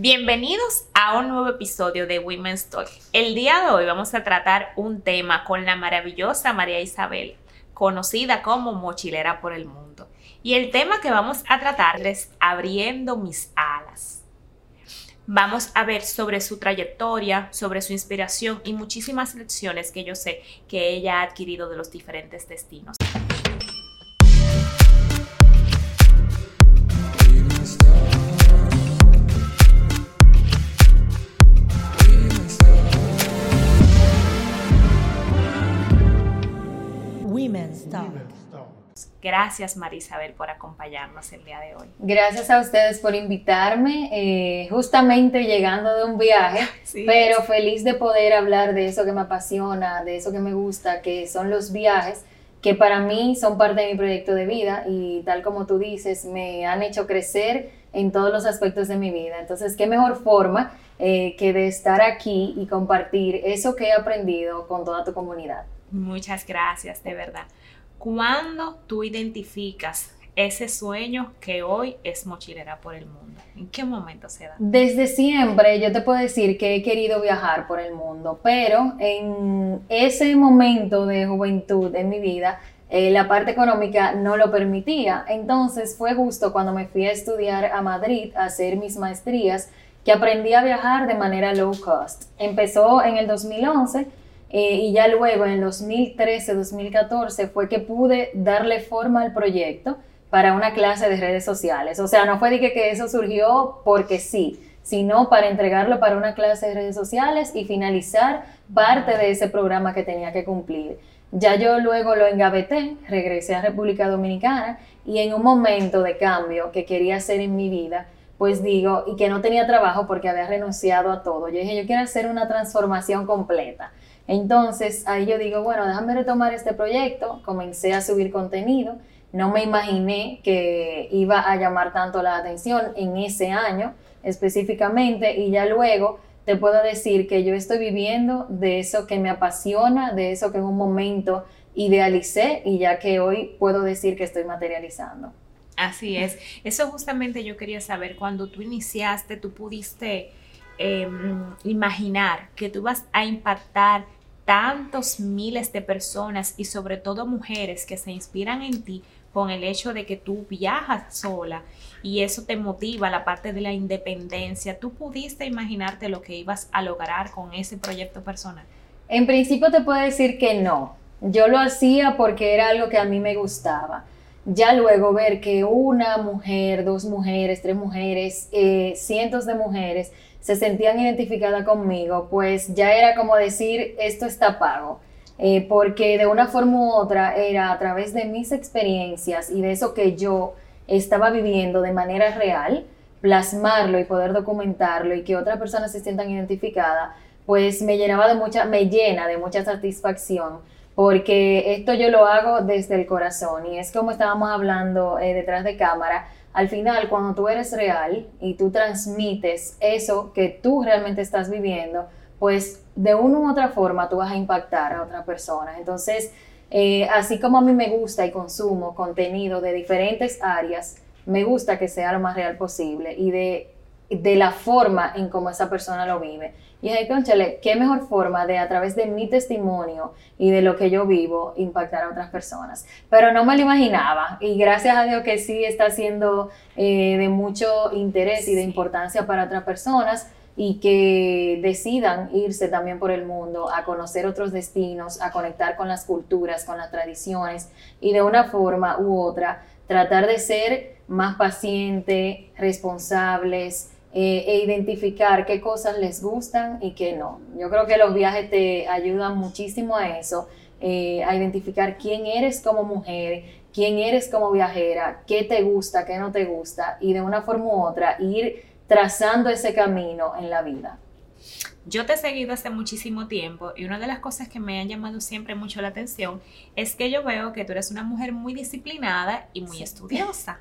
Bienvenidos a un nuevo episodio de Women's Talk. El día de hoy vamos a tratar un tema con la maravillosa María Isabel, conocida como mochilera por el mundo. Y el tema que vamos a tratar es abriendo mis alas. Vamos a ver sobre su trayectoria, sobre su inspiración y muchísimas lecciones que yo sé que ella ha adquirido de los diferentes destinos. Gracias Marisabel por acompañarnos el día de hoy. Gracias a ustedes por invitarme, eh, justamente llegando de un viaje, pero feliz de poder hablar de eso que me apasiona, de eso que me gusta, que son los viajes, que para mí son parte de mi proyecto de vida y tal como tú dices, me han hecho crecer en todos los aspectos de mi vida. Entonces, ¿qué mejor forma eh, que de estar aquí y compartir eso que he aprendido con toda tu comunidad? Muchas gracias, de verdad. ¿Cuándo tú identificas ese sueño que hoy es mochilera por el mundo? ¿En qué momento se da? Desde siempre yo te puedo decir que he querido viajar por el mundo, pero en ese momento de juventud en mi vida, eh, la parte económica no lo permitía. Entonces fue justo cuando me fui a estudiar a Madrid a hacer mis maestrías que aprendí a viajar de manera low cost. Empezó en el 2011 eh, y ya luego en el 2013-2014 fue que pude darle forma al proyecto para una clase de redes sociales. O sea, no fue de que, eso surgió porque sí, sino para entregarlo para una clase de redes sociales y finalizar parte de ese programa que tenía que cumplir. Ya yo luego lo engaveté, regresé a República Dominicana y en un momento de cambio que quería hacer en mi vida, pues digo, y que no tenía trabajo porque había renunciado a todo, yo dije, yo quiero hacer una transformación completa. Entonces ahí yo digo, bueno, déjame retomar este proyecto, comencé a subir contenido, no me imaginé que iba a llamar tanto la atención en ese año específicamente y ya luego te puedo decir que yo estoy viviendo de eso que me apasiona, de eso que en un momento idealicé y ya que hoy puedo decir que estoy materializando. Así es. Eso justamente yo quería saber, cuando tú iniciaste, tú pudiste em, imaginar que tú vas a impactar tantos miles de personas y sobre todo mujeres que se inspiran en ti con el hecho de que tú viajas sola y eso te motiva la parte de la independencia. ¿Tú pudiste imaginarte lo que ibas a lograr con ese proyecto personal? En principio te puedo decir que no. Yo lo hacía porque era algo que a mí me gustaba. Ya luego ver que una mujer, dos mujeres, tres mujeres, eh, cientos de mujeres se sentían identificadas conmigo, pues ya era como decir, esto está pago. Eh, porque de una forma u otra era a través de mis experiencias y de eso que yo estaba viviendo de manera real, plasmarlo y poder documentarlo y que otras personas se sientan identificadas, pues me llenaba de mucha, me llena de mucha satisfacción, porque esto yo lo hago desde el corazón y es como estábamos hablando eh, detrás de cámara, al final, cuando tú eres real y tú transmites eso que tú realmente estás viviendo, pues de una u otra forma tú vas a impactar a otra persona. Entonces, eh, así como a mí me gusta y consumo contenido de diferentes áreas, me gusta que sea lo más real posible y de, de la forma en cómo esa persona lo vive. Y dije, conchale, qué mejor forma de a través de mi testimonio y de lo que yo vivo impactar a otras personas. Pero no me lo imaginaba y gracias a Dios que sí está siendo eh, de mucho interés y de importancia para otras personas y que decidan irse también por el mundo a conocer otros destinos, a conectar con las culturas, con las tradiciones y de una forma u otra tratar de ser más pacientes, responsables, eh, e identificar qué cosas les gustan y qué no. Yo creo que los viajes te ayudan muchísimo a eso, eh, a identificar quién eres como mujer, quién eres como viajera, qué te gusta, qué no te gusta y de una forma u otra ir trazando ese camino en la vida. Yo te he seguido hace muchísimo tiempo y una de las cosas que me han llamado siempre mucho la atención es que yo veo que tú eres una mujer muy disciplinada y muy estudiosa.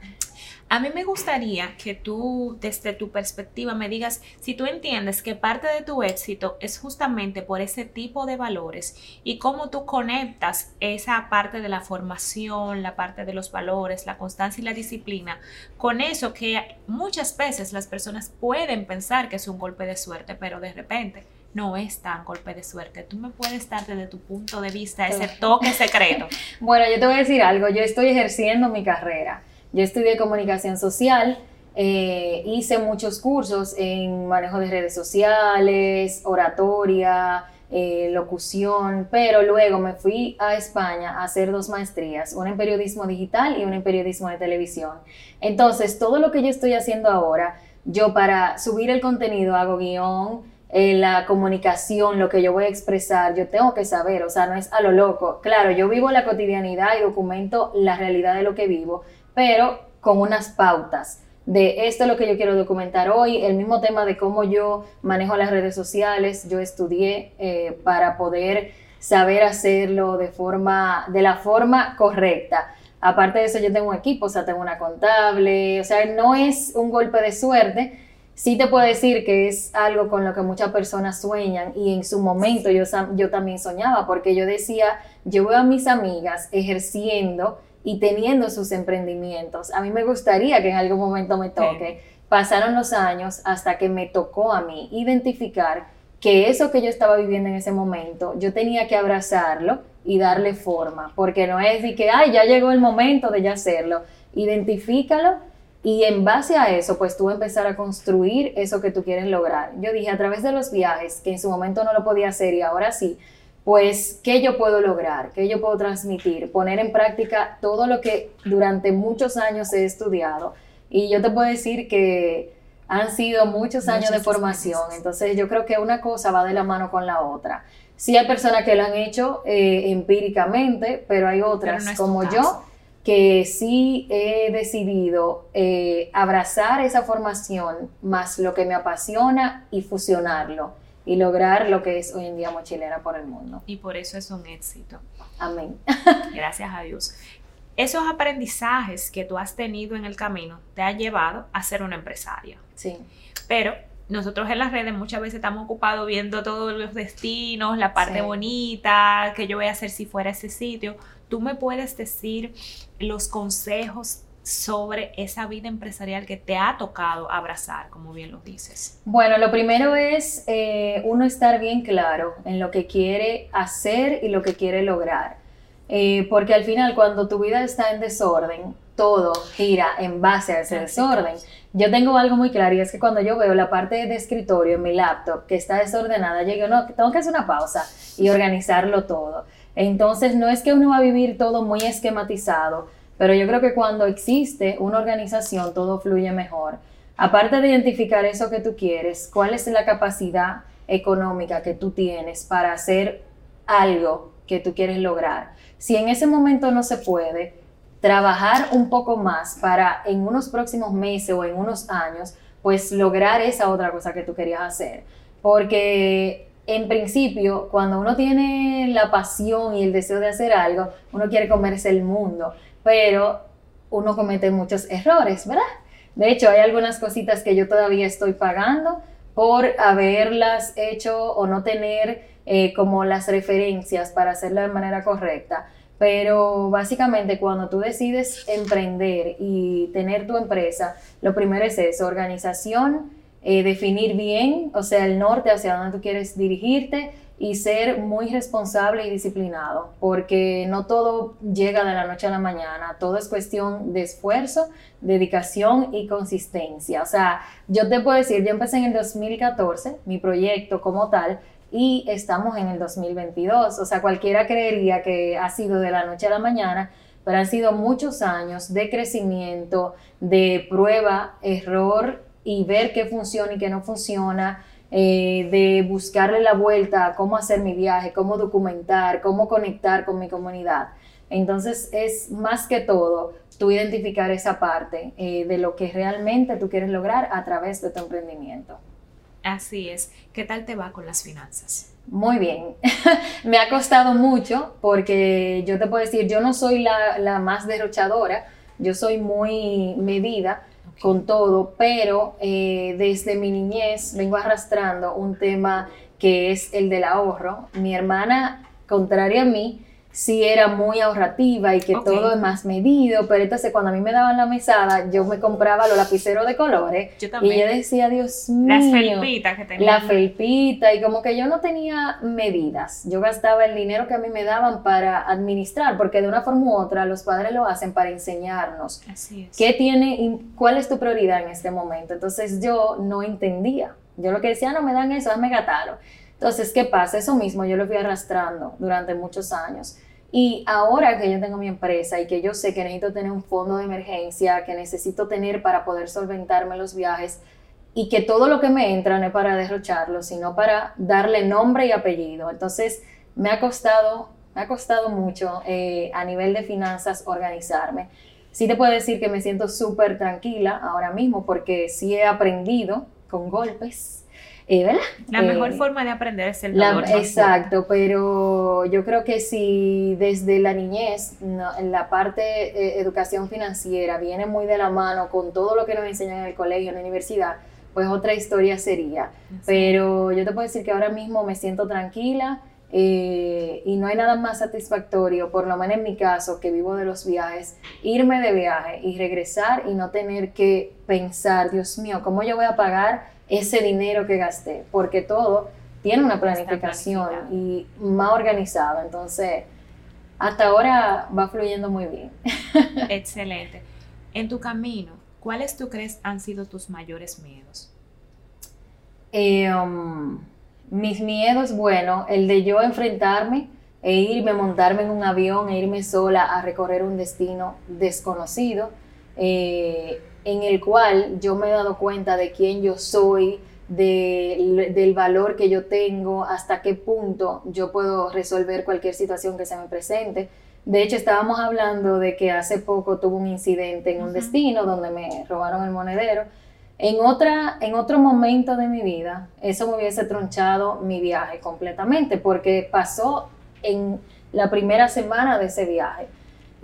A mí me gustaría que tú, desde tu perspectiva, me digas si tú entiendes que parte de tu éxito es justamente por ese tipo de valores y cómo tú conectas esa parte de la formación, la parte de los valores, la constancia y la disciplina con eso que muchas veces las personas pueden pensar que es un golpe de suerte, pero de repente no es tan golpe de suerte. Tú me puedes dar desde tu punto de vista ese toque secreto. bueno, yo te voy a decir algo. Yo estoy ejerciendo mi carrera yo estudié comunicación social, eh, hice muchos cursos en manejo de redes sociales, oratoria, eh, locución, pero luego me fui a España a hacer dos maestrías, una en periodismo digital y una en periodismo de televisión. Entonces, todo lo que yo estoy haciendo ahora, yo para subir el contenido hago guion, eh, la comunicación, lo que yo voy a expresar, yo tengo que saber, o sea, no es a lo loco. Claro, yo vivo la cotidianidad y documento la realidad de lo que vivo, pero con unas pautas de esto es lo que yo quiero documentar hoy, el mismo tema de cómo yo manejo las redes sociales, yo estudié eh, para poder saber hacerlo de forma, de la forma correcta. Aparte de eso, yo tengo un equipo, o sea, tengo una contable, o sea, no es un golpe de suerte. Sí te puedo decir que es algo con lo que muchas personas sueñan y en su momento yo, yo también soñaba porque yo decía, yo veo a mis amigas ejerciendo y teniendo sus emprendimientos. A mí me gustaría que en algún momento me toque. Pasaron los años hasta que me tocó a mí identificar que eso que yo estaba viviendo en ese momento, yo tenía que abrazarlo y darle forma, porque no es de que, ay, ya llegó el momento de ya hacerlo. Identifícalo y en base a eso, pues tú empezar a construir eso que tú quieres lograr. Yo dije, a través de los viajes, que en su momento no lo podía hacer y ahora sí, pues, ¿qué yo puedo lograr? ¿Qué yo puedo transmitir? Poner en práctica todo lo que durante muchos años he estudiado. Y yo te puedo decir que han sido muchos años de formación, entonces yo creo que una cosa va de la mano con la otra. Sí hay personas que lo han hecho eh, empíricamente, pero hay otras como yo que sí he decidido eh, abrazar esa formación más lo que me apasiona y fusionarlo y lograr lo que es hoy en día mochilera por el mundo. Y por eso es un éxito. Amén. Gracias a Dios. Esos aprendizajes que tú has tenido en el camino te han llevado a ser una empresaria. Sí. Pero nosotros en las redes muchas veces estamos ocupados viendo todos los destinos, la parte bonita, que yo voy a hacer si fuera ese sitio. Tú me puedes decir los consejos sobre esa vida empresarial que te ha tocado abrazar, como bien lo dices? Bueno, lo primero es eh, uno estar bien claro en lo que quiere hacer y lo que quiere lograr. Eh, porque al final cuando tu vida está en desorden, todo gira en base a ese desorden. Yo tengo algo muy claro y es que cuando yo veo la parte de escritorio en mi laptop que está desordenada, yo digo, no, tengo que hacer una pausa y organizarlo todo. Entonces no es que uno va a vivir todo muy esquematizado, pero yo creo que cuando existe una organización, todo fluye mejor. Aparte de identificar eso que tú quieres, cuál es la capacidad económica que tú tienes para hacer algo que tú quieres lograr. Si en ese momento no se puede, trabajar un poco más para en unos próximos meses o en unos años, pues lograr esa otra cosa que tú querías hacer. Porque en principio, cuando uno tiene la pasión y el deseo de hacer algo, uno quiere comerse el mundo pero uno comete muchos errores, ¿verdad? De hecho, hay algunas cositas que yo todavía estoy pagando por haberlas hecho o no tener eh, como las referencias para hacerlo de manera correcta. Pero básicamente cuando tú decides emprender y tener tu empresa, lo primero es eso, organización, eh, definir bien, o sea, el norte hacia dónde tú quieres dirigirte, y ser muy responsable y disciplinado, porque no todo llega de la noche a la mañana, todo es cuestión de esfuerzo, dedicación y consistencia. O sea, yo te puedo decir, yo empecé en el 2014, mi proyecto como tal, y estamos en el 2022. O sea, cualquiera creería que ha sido de la noche a la mañana, pero han sido muchos años de crecimiento, de prueba, error y ver qué funciona y qué no funciona eh, de buscarle la vuelta a cómo hacer mi viaje, cómo documentar, cómo conectar con mi comunidad. Entonces es más que todo tú identificar esa parte eh, de lo que realmente tú quieres lograr a través de tu emprendimiento. Así es. ¿Qué tal te va con las finanzas? Muy bien. Me ha costado mucho porque yo te puedo decir, yo no soy la, la más derrochadora, Yo soy muy medida con todo, pero eh, desde mi niñez vengo arrastrando un tema que es el del ahorro. Mi hermana, contraria a mí, sí era muy ahorrativa y que todo es más medido, pero entonces cuando a mí me daban la mesada, yo me compraba los lapiceros de colores y yo decía, Dios mío, las felpitas que tenía. La felpita y como que yo no tenía medidas, yo gastaba el dinero que a mí me daban para administrar, porque de una forma u otra los padres lo hacen para enseñarnos Así es. qué tiene, cuál es tu prioridad en este momento. Entonces yo no entendía, yo lo que decía, no me dan eso, dame gataro. Entonces, ¿qué pasa? Eso mismo yo lo fui arrastrando durante muchos años. Y ahora que yo tengo mi empresa y que yo sé que necesito tener un fondo de emergencia, que necesito tener para poder solventarme los viajes y que todo lo que me entra no es para derrocharlo, sino para darle nombre y apellido. Entonces, me ha costado, me ha costado mucho eh, a nivel de finanzas organizarme. Sí te puedo decir que me siento súper tranquila ahora mismo porque sí he aprendido con golpes ¿verdad? La mejor eh, forma de aprender es el dolor. exacto, pero yo creo que si desde la niñez en la parte de educación financiera viene muy de la mano con todo lo que nos enseñan en el colegio, en la universidad, pues otra historia sería. Pero yo te puedo decir que ahora mismo me siento tranquila. Eh, y no hay nada más satisfactorio, por lo menos en mi caso, que vivo de los viajes, irme de viaje y regresar y no tener que pensar, Dios mío, ¿cómo yo voy a pagar ese dinero que gasté, porque todo tiene una planificación y más organizado. Entonces, hasta ahora va fluyendo muy bien. Excelente. En tu camino, ¿cuáles tú crees han sido tus mayores miedos? Eh, um, mis miedos, bueno, el de yo enfrentarme e irme, montarme en un avión e irme sola a recorrer un destino desconocido. Eh, en el cual yo me he dado cuenta de quién yo soy, del valor que yo tengo, hasta qué punto yo puedo resolver cualquier situación que se me presente. De hecho, estábamos hablando de que hace poco tuve un incidente en un destino donde me robaron el monedero. En, otra, en otro momento de mi vida, eso me hubiese tronchado mi viaje completamente, porque pasó en la primera semana de ese viaje.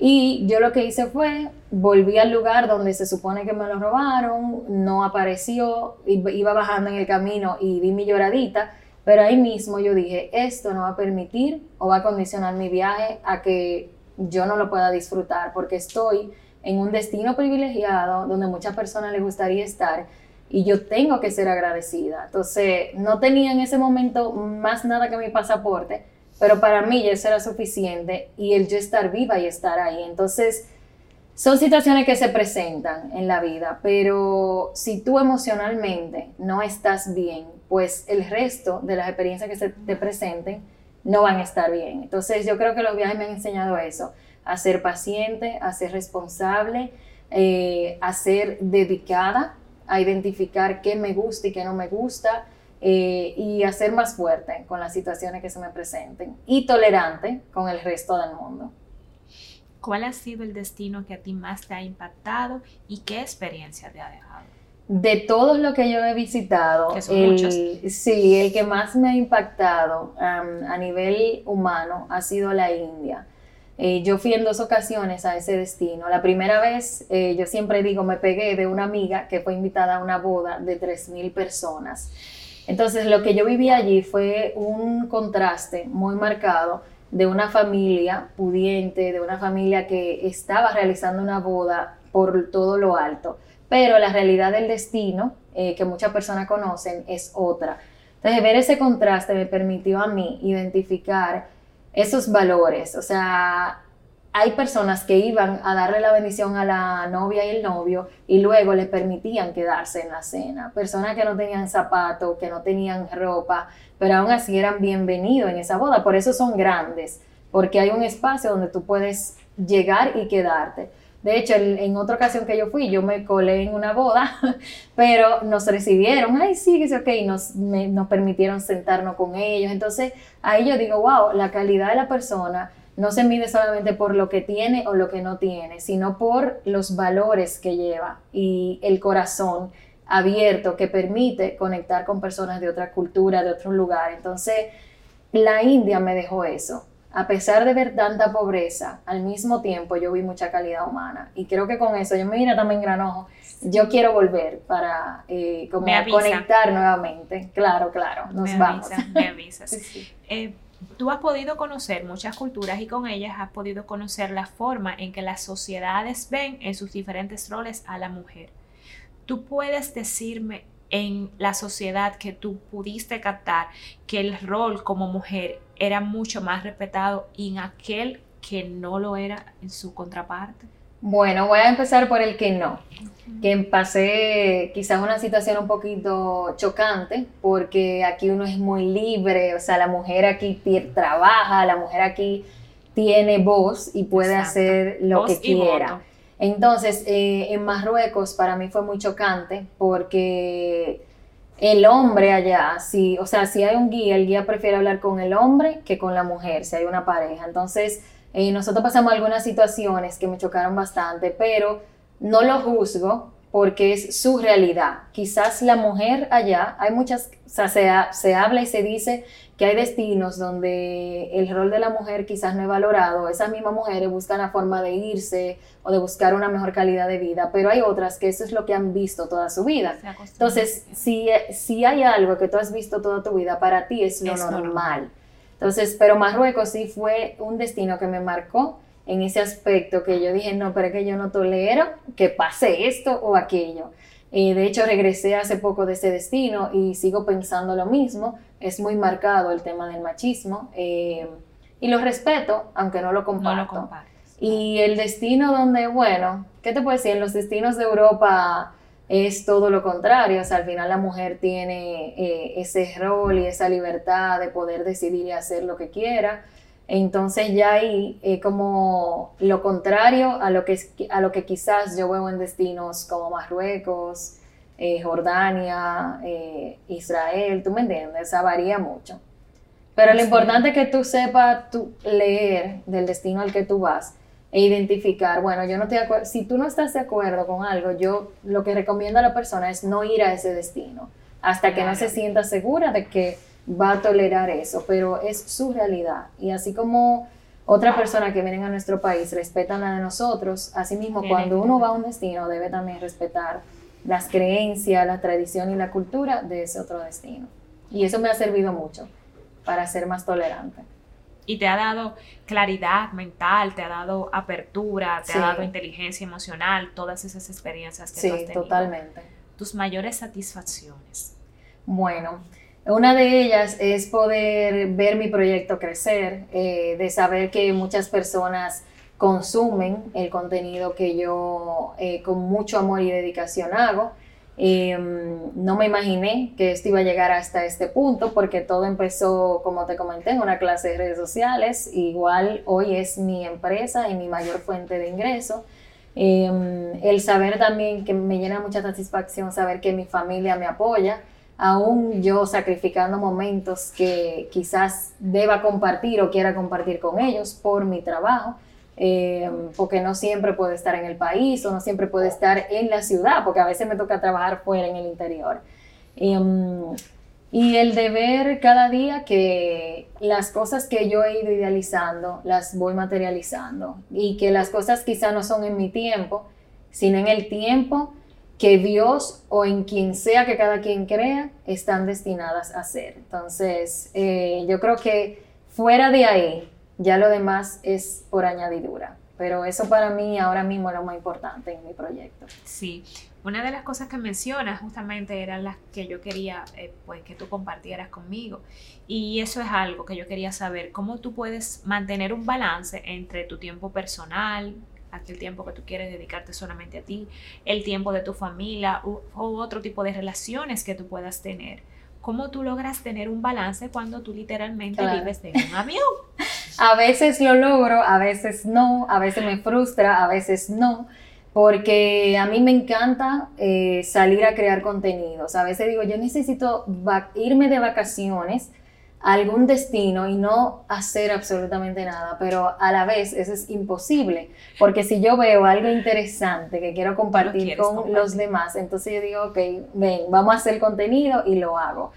Y yo lo que hice fue, volví al lugar donde se supone que me lo robaron, no apareció, iba bajando en el camino y di mi lloradita, pero ahí mismo yo dije, esto no va a permitir o va a condicionar mi viaje a que yo no lo pueda disfrutar, porque estoy en un destino privilegiado donde muchas personas les gustaría estar y yo tengo que ser agradecida. Entonces, no tenía en ese momento más nada que mi pasaporte, pero para mí eso era suficiente y el yo estar viva y estar ahí. Entonces, son situaciones que se presentan en la vida, pero si tú emocionalmente no estás bien, pues el resto de las experiencias que se te presenten no van a estar bien. Entonces, yo creo que los viajes me han enseñado eso, a ser paciente, a ser responsable, eh, a ser dedicada, a identificar qué me gusta y qué no me gusta, eh, y a ser más fuerte con las situaciones que se me presenten y tolerante con el resto del mundo. ¿Cuál ha sido el destino que a ti más te ha impactado y qué experiencia te ha dejado? De todos los que yo he visitado, el, sí, el que más me ha impactado a nivel humano ha sido la India. Eh, yo fui en dos ocasiones a ese destino. La primera vez, eh, yo siempre digo, me pegué de una amiga que fue invitada a una boda de 3.000 personas. Entonces lo que yo viví allí fue un contraste muy marcado de una familia pudiente, de una familia que estaba realizando una boda por todo lo alto, pero la realidad del destino, eh, que muchas personas conocen, es otra. Entonces ver ese contraste me permitió a mí identificar esos valores, o sea, hay personas que iban a darle la bendición a la novia y el novio y luego les permitían quedarse en la cena. Personas que no tenían zapatos, que no tenían ropa, pero aún así eran bienvenidos en esa boda. Por eso son grandes, porque hay un espacio donde tú puedes llegar y quedarte. De hecho, en, otra ocasión que yo fui, yo me colé en una boda, pero nos recibieron, ay, sí, que sí, ok, nos, nos permitieron sentarnos con ellos. Entonces, ahí yo digo, wow, la calidad de la persona no se mide solamente por lo que tiene o lo que no tiene, sino por los valores que lleva y el corazón abierto que permite conectar con personas de otra cultura, de otro lugar. Entonces, la India me dejó eso. a pesar de ver tanta pobreza, al mismo tiempo yo vi mucha calidad humana. Y creo que con eso, yo me vine también granojo, yo quiero volver para eh, como conectar nuevamente. Claro, claro, nos vamos. me avisas. Eh, tú has podido conocer muchas culturas y con ellas has podido conocer la forma en que las sociedades ven en sus diferentes roles a la mujer. ¿Tú puedes decirme en la sociedad que tú pudiste captar que el rol como mujer era mucho más respetado y en aquel que no lo era en su contraparte? Bueno, voy a empezar por el que no, que pasé quizás una situación un poquito chocante, porque aquí uno es muy libre, o sea, la mujer aquí trabaja, la mujer aquí tiene voz y puede hacer lo que quiera. Entonces, eh, en Marruecos para mí fue muy chocante porque el hombre allá, si, o sea, si hay un guía, el guía prefiere hablar con el hombre que con la mujer, si hay una pareja. Entonces, eh, nosotros pasamos algunas situaciones que me chocaron bastante, pero no lo juzgo porque es su realidad. Quizás la mujer allá, hay muchas, o sea, se, se, habla y se dice que hay destinos donde el rol de la mujer quizás no es valorado, esas mismas mujeres buscan la forma de irse o de buscar una mejor calidad de vida, pero hay otras que eso es lo que han visto toda su vida. Entonces, si, si hay algo que tú has visto toda tu vida, para ti es lo normal. Entonces, pero Marruecos sí fue un destino que me marcó en ese aspecto que yo dije, no, pero es que yo no tolero que pase esto o aquello. Eh, de hecho, regresé hace poco de ese destino y sigo pensando lo mismo. Es muy marcado el tema del machismo eh, y lo respeto, aunque no lo comparto. No lo y el destino donde, bueno, ¿qué te puedo decir? En los destinos de Europa es todo lo contrario, o sea, al final la mujer tiene eh, ese rol y esa libertad de poder decidir y hacer lo que quiera. Entonces ya ahí es como lo contrario a lo, que, a lo que quizás yo veo en destinos como Marruecos, eh, Jordania, eh, Israel, tú me entiendes, o sea, varía mucho. Pero lo importante es que tú sepas tú leer del destino al que tú vas e identificar, bueno, yo no estoy de acuerdo, si tú no estás de acuerdo con algo, yo lo que recomiendo a la persona es no ir a ese destino hasta que no se sienta segura de que va a tolerar eso, pero es su realidad. Y así como otra persona que vienen a nuestro país respetan la de nosotros, así mismo cuando uno va a un destino debe también respetar las creencias, la tradición y la cultura de ese otro destino. Y eso me ha servido mucho para ser más tolerante y te ha dado claridad mental, te ha dado apertura, te ha dado inteligencia emocional, todas esas experiencias que tú has tenido. totalmente. Tus mayores satisfacciones. Bueno, una de ellas es poder ver mi proyecto crecer, eh, de saber que muchas personas consumen el contenido que yo eh, con mucho amor y dedicación hago Em, no me imaginé que esto iba a llegar hasta este punto porque todo empezó, como te comenté, en una clase de redes sociales. Igual hoy es mi empresa y mi mayor fuente de ingreso. Em, el saber también que me llena mucha satisfacción saber que mi familia me apoya, aún yo sacrificando momentos que quizás deba compartir o quiera compartir con ellos por mi trabajo. Em, porque no siempre puede estar en el país o no siempre puede estar en la ciudad, porque a veces me toca trabajar fuera en el interior. Em, y el de ver cada día que las cosas que yo he ido idealizando las voy materializando y que las cosas quizá no son en mi tiempo, sino en el tiempo que Dios o en quien sea que cada quien crea están destinadas a ser. Entonces, eh, yo creo que fuera de ahí, ya lo demás es por añadidura. Pero eso para mí ahora mismo es lo más importante en mi proyecto. Sí, una de las cosas que mencionas justamente eran las que yo quería eh, pues que tú compartieras conmigo. Y eso es algo que yo quería saber. Cómo tú puedes mantener un balance entre tu tiempo personal aquel tiempo que tú quieres dedicarte solamente a ti el tiempo de tu familia u, otro tipo de relaciones que tú puedas tener cómo tú logras tener un balance cuando tú literalmente vives en un avión a veces lo logro, a veces no, a veces me frustra, a veces no, porque a mí me encanta eh, salir a crear contenidos. A veces digo, yo necesito irme de vacaciones a algún destino y no hacer absolutamente nada, pero a la vez eso es imposible, porque si yo veo algo interesante que quiero compartir con los demás, entonces yo digo, ok, ven, vamos a hacer contenido y lo hago.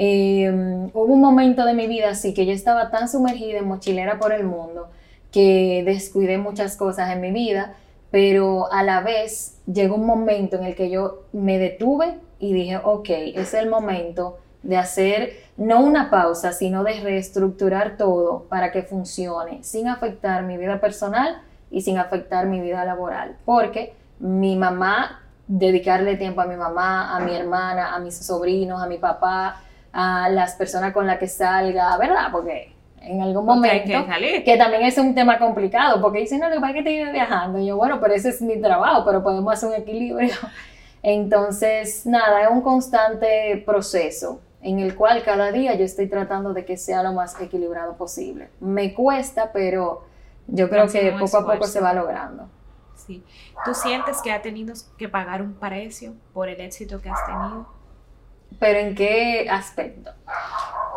Eh, hubo un momento de mi vida así que yo estaba tan sumergida en mochilera por el mundo que descuidé muchas cosas en mi vida, pero a la vez llegó un momento en el que yo me detuve y dije, ok, es el momento de hacer no una pausa, sino de reestructurar todo para que funcione sin afectar mi vida personal y sin afectar mi vida laboral. Porque mi mamá, dedicarle tiempo a mi mamá, a mi hermana, a mis sobrinos, a mi papá, a las personas con las que salga, ¿verdad? Porque en algún momento, que, también es un tema complicado, porque dicen, no, lo que pasa es que te viajando. Y yo, bueno, pero ese es mi trabajo, pero podemos hacer un equilibrio. Entonces, nada, es un constante proceso en el cual cada día yo estoy tratando de que sea lo más equilibrado posible. Me cuesta, pero yo creo que poco a poco se va logrando. Sí. ¿Tú sientes que ha tenido que pagar un precio por el éxito que has tenido? ¿Pero en qué aspecto?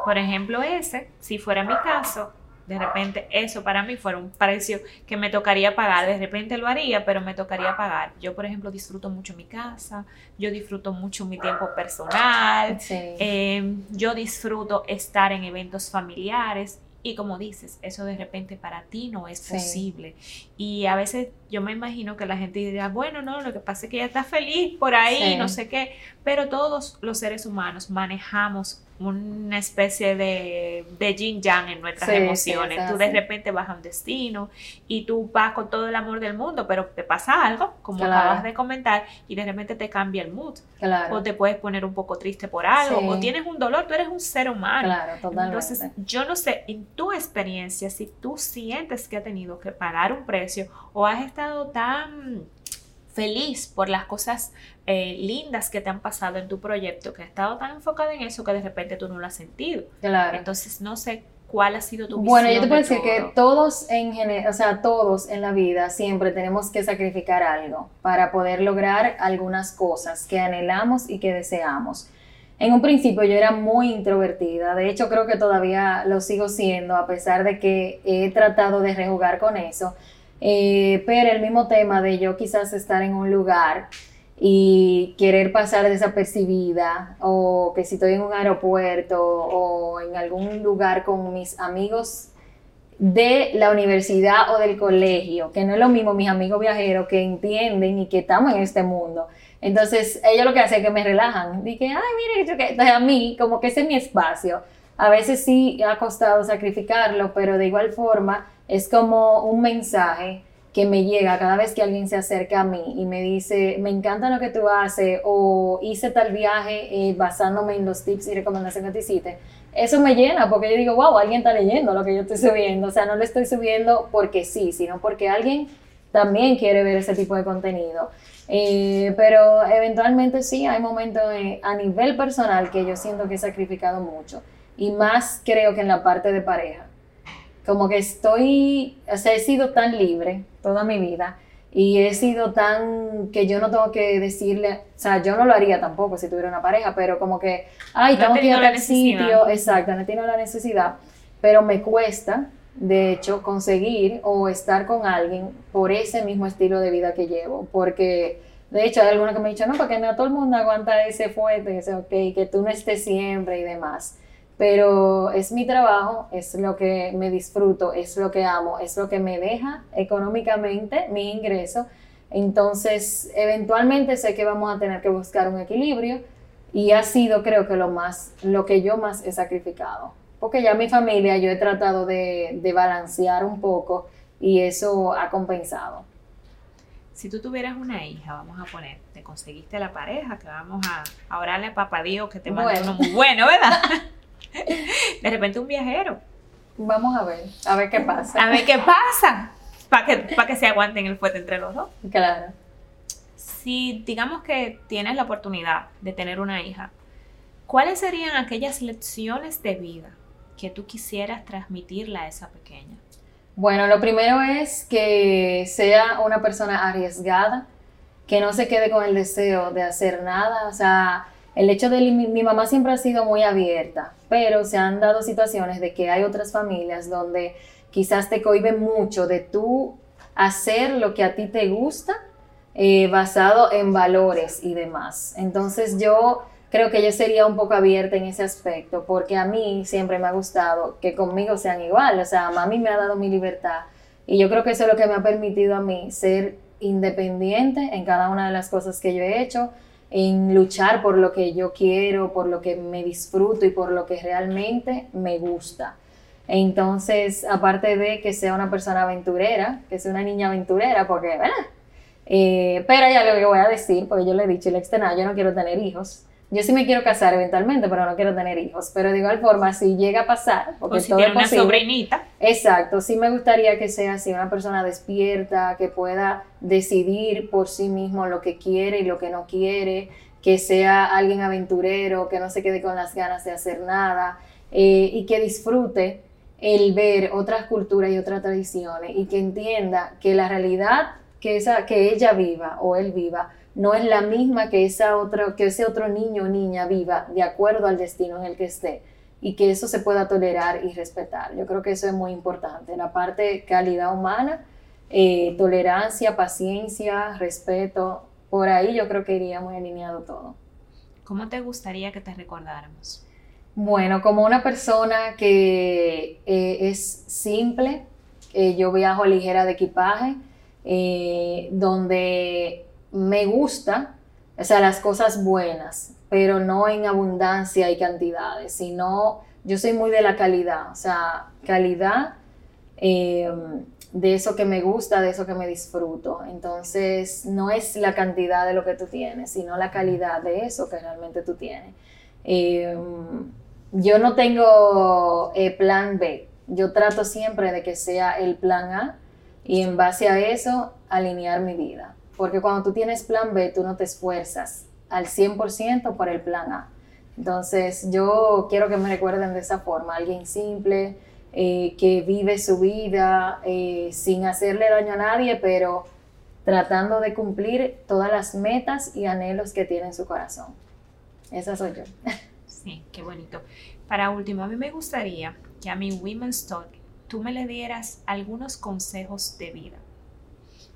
Por ejemplo, ese, si fuera mi caso, de repente eso para mí fuera un precio que me tocaría pagar. De repente lo haría, pero me tocaría pagar. Yo, por ejemplo, disfruto mucho mi casa, yo disfruto mucho mi tiempo personal, em, yo disfruto estar en eventos familiares y como dices, eso de repente para ti no es posible. Y a veces yo me imagino que la gente dirá, bueno, no, lo que pasa es que ella está feliz por ahí, no sé qué, pero todos los seres humanos manejamos una especie de, de yin yang en nuestras emociones. tú de repente vas a un destino y tú vas con todo el amor del mundo, pero te pasa algo, como acabas de comentar, y de repente te cambia el mood. O te puedes poner un poco triste por algo, o tienes un dolor, tú eres un ser humano. Entonces, yo no sé, en tu experiencia, si tú sientes que has tenido que pagar un precio o has estado tan feliz por las cosas eh, lindas que te han pasado en tu proyecto, que has estado tan enfocado en eso que de repente tú no lo has sentido. Claro. Entonces, no sé cuál ha sido tu visión. Bueno, yo te puedo decir que todos en o sea, todos en la vida siempre tenemos que sacrificar algo para poder lograr algunas cosas que anhelamos y que deseamos. En un principio yo era muy introvertida, de hecho creo que todavía lo sigo siendo, a pesar de que he tratado de rejugar con eso eh, pero el mismo tema de yo quizás estar en un lugar y querer pasar desapercibida o que si estoy en un aeropuerto o en algún lugar con mis amigos de la universidad o del colegio, que no es lo mismo mis amigos viajeros que entienden y que estamos en este mundo. Entonces, ellos lo que hacen es que me relajan. Dije, ay, mire, entonces a mí, como que ese es mi espacio. A veces sí ha costado sacrificarlo, pero de igual forma es como un mensaje que me llega cada vez que alguien se acerca a mí y me dice, me encanta lo que tú haces o hice tal viaje eh, basándome en los tips y recomendaciones que te hiciste. Eso me llena porque yo digo, wow, alguien está leyendo lo que yo estoy subiendo. O sea, no lo estoy subiendo porque sí, sino porque alguien también quiere ver ese tipo de contenido. Eh, pero eventualmente sí, hay momentos a nivel personal que yo siento que he sacrificado mucho. Y más creo que en la parte de pareja como que estoy, o sea, he sido tan libre toda mi vida y he sido tan que yo no tengo que decirle, o sea, yo no lo haría tampoco si tuviera una pareja, pero como que, ay, tengo que ir a tal sitio, exacto, no tengo la necesidad, pero me cuesta, de hecho, conseguir o estar con alguien por ese mismo estilo de vida que llevo, porque de hecho hay algunos que me han dicho, no, porque no todo el mundo aguanta ese fuerte, ese ok, que tú no estés siempre y demás pero es mi trabajo, es lo que me disfruto, es lo que amo, es lo que me deja económicamente mi ingreso. Entonces, eventualmente sé que vamos a tener que buscar un equilibrio y ha sido, creo que lo más, lo que yo más he sacrificado. Porque ya mi familia yo he tratado de, de balancear un poco y eso ha compensado. Si tú tuvieras una hija, vamos a poner, te conseguiste la pareja, que vamos a, orarle a papá Dios que te mande uno muy bueno, ¿verdad? De repente un viajero. Vamos a ver, a ver qué pasa. A ver qué pasa. Para que, para que se aguanten el fuerte entre los dos. Claro. Si digamos que tienes la oportunidad de tener una hija, ¿cuáles serían aquellas lecciones de vida que tú quisieras transmitirle a esa pequeña? Bueno, lo primero es que sea una persona arriesgada, que no se quede con el deseo de hacer nada, o sea, el hecho de mi, mamá siempre ha sido muy abierta, pero se han dado situaciones de que hay otras familias donde quizás te cohiben mucho de tú hacer lo que a ti te gusta eh, basado en valores y demás. Entonces yo creo que yo sería un poco abierta en ese aspecto, porque a mí siempre me ha gustado que conmigo sean igual, o sea, mami me ha dado mi libertad y yo creo que eso es lo que me ha permitido a mí ser independiente en cada una de las cosas que yo he hecho, en luchar por lo que yo quiero, por lo que me disfruto y por lo que realmente me gusta. Entonces, aparte de que sea una persona aventurera, que sea una niña aventurera, porque, ¿verdad? Eh, pero ya lo que voy a decir, porque yo le he dicho y le he yo no quiero tener hijos. Yo sí me quiero casar eventualmente, pero no quiero tener hijos. Pero de igual forma, si llega a pasar, porque o si tiene una sobrinita. Exacto, sí me gustaría que sea así, una persona despierta, que pueda decidir por sí mismo lo que quiere y lo que no quiere, que sea alguien aventurero, que no se quede con las ganas de hacer nada eh, y que disfrute el ver otras culturas y otras tradiciones y que entienda que la realidad que, esa, que ella viva o él viva no es la misma que, esa otra, que ese otro niño o niña viva de acuerdo al destino en el que esté y que eso se pueda tolerar y respetar. Yo creo que eso es muy importante. La parte calidad humana, eh, tolerancia, paciencia, respeto, por ahí yo creo que iría muy alineado todo. ¿Cómo te gustaría que te recordáramos? Bueno, como una persona que eh, es simple, eh, yo viajo ligera de equipaje, donde me gusta, o sea, las cosas buenas, pero no en abundancia y cantidades, sino yo soy muy de la calidad, o sea, calidad em, de eso que me gusta, de eso que me disfruto. Entonces, no es la cantidad de lo que tú tienes, sino la calidad de eso que realmente tú tienes. Em, yo no tengo eh, plan B, yo trato siempre de que sea el plan A y en base a eso alinear mi vida porque cuando tú tienes plan B, tú no te esfuerzas al 100% por el plan A. Entonces, yo quiero que me recuerden de esa forma, alguien simple, eh, que vive su vida eh, sin hacerle daño a nadie, pero tratando de cumplir todas las metas y anhelos que tiene en su corazón. Esa soy yo. Sí, qué bonito. Para último, a mí me gustaría que a mi Women's Talk tú me le dieras algunos consejos de vida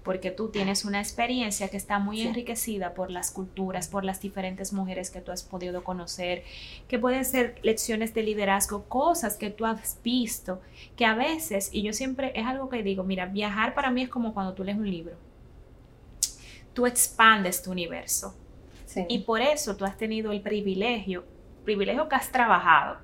porque tú tienes una experiencia que está muy enriquecida por las culturas, por las diferentes mujeres que tú has podido conocer, que pueden ser lecciones de liderazgo, cosas que tú has visto, que a veces, y yo siempre es algo que digo, mira, viajar para mí es como cuando tú lees un libro. Tú expandes tu universo. Y por eso tú has tenido el privilegio, privilegio que has trabajado,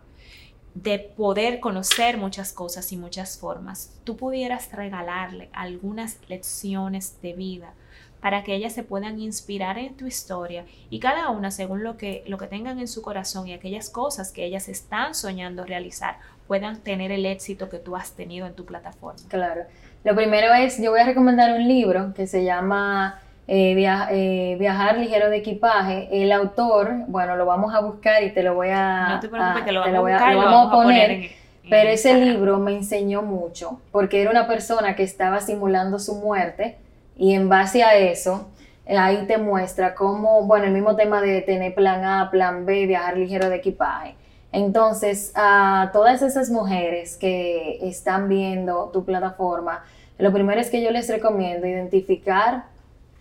de poder conocer muchas cosas y muchas formas, tú pudieras regalarle algunas lecciones de vida para que ellas se puedan inspirar en tu historia y cada una según lo que, lo que tengan en su corazón y aquellas cosas que ellas están soñando realizar puedan tener el éxito que tú has tenido en tu plataforma. Claro. Lo primero es, yo voy a recomendar un libro que se llama eh, eh, viajar ligero de equipaje. El autor, bueno, lo vamos a buscar y te lo voy a, no te preocupes, que lo, vamos, a, vamos a poner. pero ese libro me enseñó mucho, porque era una persona que estaba simulando su muerte y en base a eso, ahí te muestra cómo, bueno, el mismo tema de tener plan A, plan B, viajar ligero de equipaje. Entonces, a todas esas mujeres que están viendo tu plataforma, lo primero es que yo les recomiendo identificar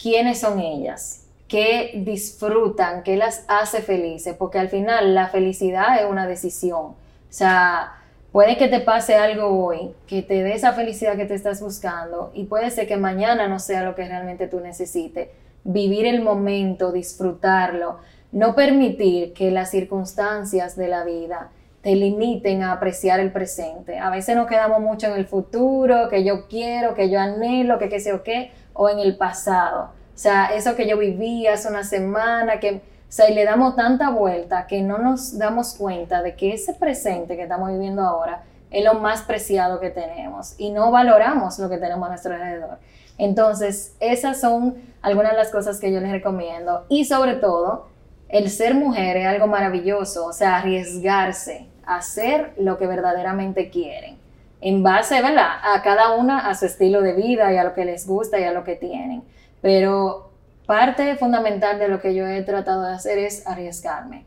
quiénes son ellas, qué disfrutan, qué las hace felices, porque al final la felicidad es una decisión. O sea, puede que te pase algo hoy, que te dé esa felicidad que te estás buscando y puede ser que mañana no sea lo que realmente tú necesites. Vivir el momento, disfrutarlo, no permitir que las circunstancias de la vida te limiten a apreciar el presente. A veces nos quedamos mucho en el futuro, que yo quiero, que yo anhelo, que qué sé o qué, o en el pasado. O sea, eso que yo viví hace una semana, que, o sea, y le damos tanta vuelta que no nos damos cuenta de que ese presente que estamos viviendo ahora es lo más preciado que tenemos y no valoramos lo que tenemos a nuestro alrededor. Entonces, esas son algunas de las cosas que yo les recomiendo y sobre todo, el ser mujer es algo maravilloso, o sea, arriesgarse a hacer lo que verdaderamente quieren en base, ¿verdad? A cada una, a su estilo de vida y a lo que les gusta y a lo que tienen. Pero parte fundamental de lo que yo he tratado de hacer es arriesgarme.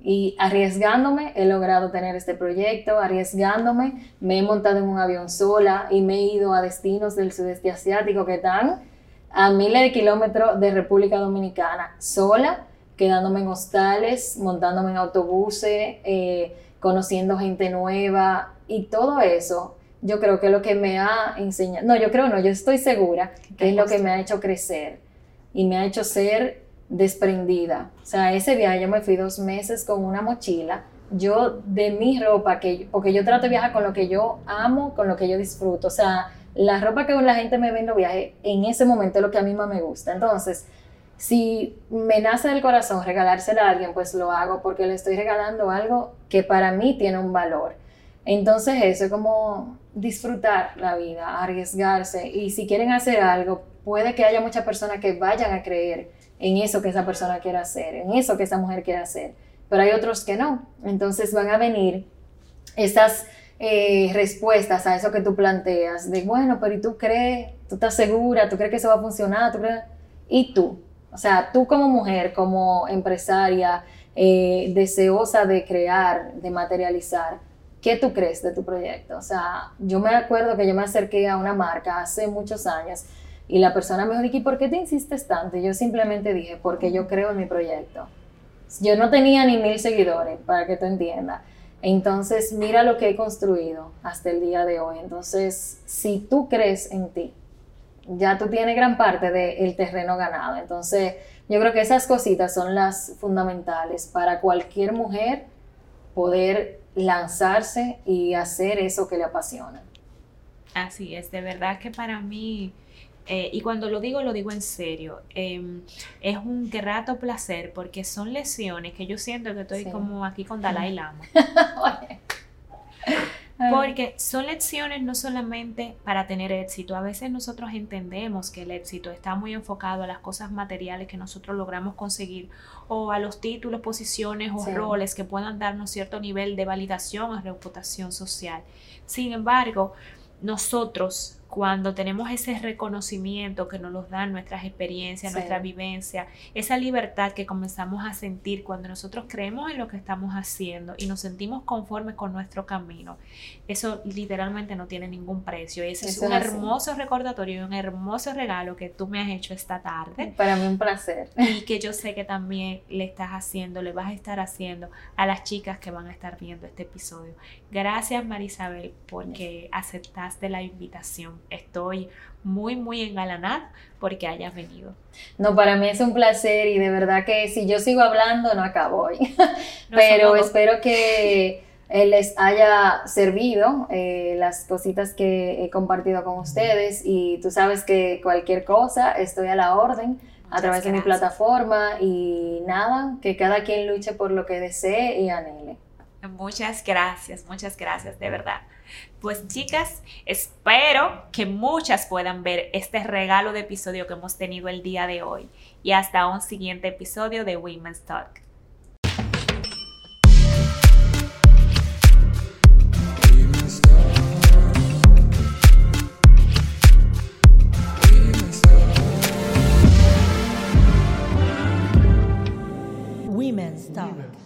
Y arriesgándome he logrado tener este proyecto, arriesgándome me he montado en un avión sola y me he ido a destinos del sudeste asiático que están a miles de kilómetros de República Dominicana, sola, quedándome en hostales, montándome en autobuses, eh, conociendo gente nueva y todo eso. Yo creo que lo que me ha enseñado, no, yo creo no, yo estoy segura que es lo que me ha hecho crecer y me ha hecho ser desprendida. O sea, ese viaje yo me fui dos meses con una mochila. Yo de mi ropa, que, porque yo trato de viajar con lo que yo amo, con lo que yo disfruto. O sea, la ropa que la gente me ve en los viajes, en ese momento es lo que a mí más me gusta. Entonces, si me nace del corazón regalársela a alguien, pues lo hago porque le estoy regalando algo que para mí tiene un valor. Entonces eso es como disfrutar la vida, arriesgarse y si quieren hacer algo, puede que haya muchas personas que vayan a creer en eso que esa persona quiere hacer, en eso que esa mujer quiere hacer, pero hay otros que no. Entonces van a venir esas eh, respuestas a eso que tú planteas, de bueno, pero ¿y tú crees? ¿Tú estás segura? ¿Tú crees que eso va a funcionar? ¿Tú crees? ¿Y tú? O sea, tú como mujer, como empresaria, eh, deseosa de crear, de materializar, ¿qué tú crees de tu proyecto? O sea, yo me acuerdo que yo me acerqué a una marca hace muchos años y la persona me dijo, ¿y por qué te insistes tanto? Y yo simplemente dije, porque yo creo en mi proyecto. Yo no tenía ni mil seguidores, para que tú entiendas. Entonces, mira lo que he construido hasta el día de hoy. Entonces, si tú crees en ti, ya tú tienes gran parte del terreno ganado. Entonces, yo creo que esas cositas son las fundamentales para cualquier mujer poder lanzarse y hacer eso que le apasiona. Así es, de verdad que para mí eh, y cuando lo digo, lo digo en serio. Em, es un grato placer porque son lesiones que yo siento que estoy como aquí con Dalai Lama. Porque son lecciones no solamente para tener éxito, a veces nosotros entendemos que el éxito está muy enfocado a las cosas materiales que nosotros logramos conseguir o a los títulos, posiciones o roles que puedan darnos cierto nivel de validación o reputación social. Sin embargo, nosotros cuando tenemos ese reconocimiento que nos lo dan nuestras experiencias, nuestra vivencia, esa libertad que comenzamos a sentir cuando nosotros creemos en lo que estamos haciendo y nos sentimos conformes con nuestro camino, eso literalmente no tiene ningún precio. Y ese es un hermoso recordatorio y un hermoso regalo que tú me has hecho esta tarde. Para mí un placer. Y que yo sé que también le estás haciendo, le vas a estar haciendo a las chicas que van a estar viendo este episodio. Gracias Marisabel porque aceptaste la invitación estoy muy, muy engalanada porque hayas venido. No, para mí es un placer y de verdad que si yo sigo hablando no acabo hoy. Pero espero que les haya servido eh, las cositas que he compartido con ustedes y tú sabes que cualquier cosa estoy a la orden a través de mi plataforma y nada, que cada quien luche por lo que desee y anhele. Muchas gracias, muchas gracias, de verdad. Pues chicas, espero que muchas puedan ver este regalo de episodio que hemos tenido el día de hoy y hasta un siguiente episodio de Women's Talk. Women's Talk.